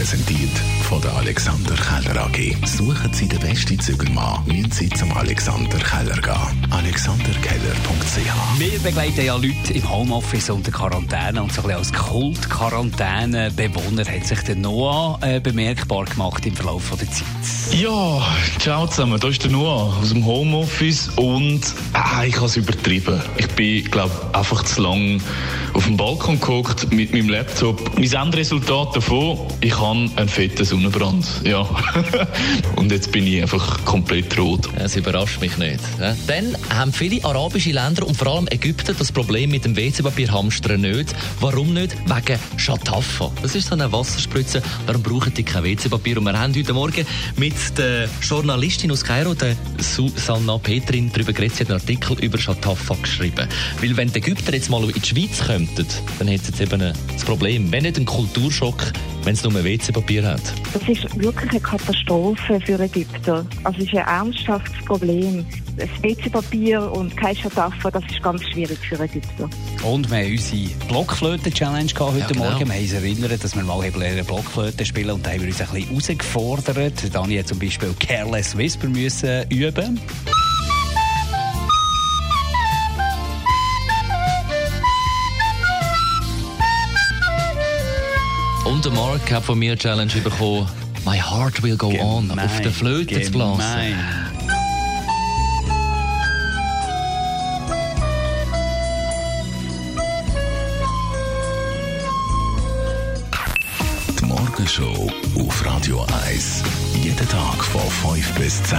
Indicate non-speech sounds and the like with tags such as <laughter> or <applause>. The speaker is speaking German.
Präsentiert von der Alexander Keller AG. Suchen Sie den besten Zügelmann, müssen Sie zum Alexander Keller gehen. AlexanderKeller.ch Wir begleiten ja Leute im Homeoffice unter Quarantäne und so ein bisschen als Kult-Quarantäne-Bewohner hat sich der Noah äh, bemerkbar gemacht im Verlauf der Zeit. Ja, ciao zusammen, da ist der Noah aus dem Homeoffice und ah, ich habe es übertrieben. Ich bin, glaube einfach zu lang auf dem Balkon geguckt mit meinem Laptop. Mein Endresultat davon, ich habe einen fetten Sonnenbrand. Ja. <laughs> und jetzt bin ich einfach komplett rot. Es überrascht mich nicht. Dann haben viele arabische Länder und vor allem Ägypten das Problem mit dem WC-Papier-Hamstern nicht. Warum nicht? Wegen Shatafa. Das ist so eine Wasserspritze. Darum brauchen die kein WC-Papier. Und wir haben heute Morgen mit der Journalistin aus Kairo, der Susanna Petrin, darüber geredet. Sie hat einen Artikel über Shatafa geschrieben. Weil wenn die Ägypter jetzt mal in die Schweiz könnten, dann hätten sie jetzt eben das Problem. Wenn nicht ein Kulturschock, wenn es nur WC-Papier hat. Das ist wirklich eine Katastrophe für Ägypter. Also es ist ein ernsthaftes Problem. Das WC-Papier und kein Schatafa, das ist ganz schwierig für Ägypter. Und wir haben unsere Blockflöten-Challenge heute ja, genau. Morgen. Wir haben uns erinnert, dass wir mal eine Blockflöte spielen und da haben wir uns ein bisschen herausgefordert. Dani hat zum Beispiel Careless Whisper müssen üben Und der Mark hat von mir eine Challenge bekommen, My Heart Will Go Gemein. On auf der Flöte Gemein. zu blasen. Die Morgenshow auf Radio 1. Jeden Tag von 5 bis 10.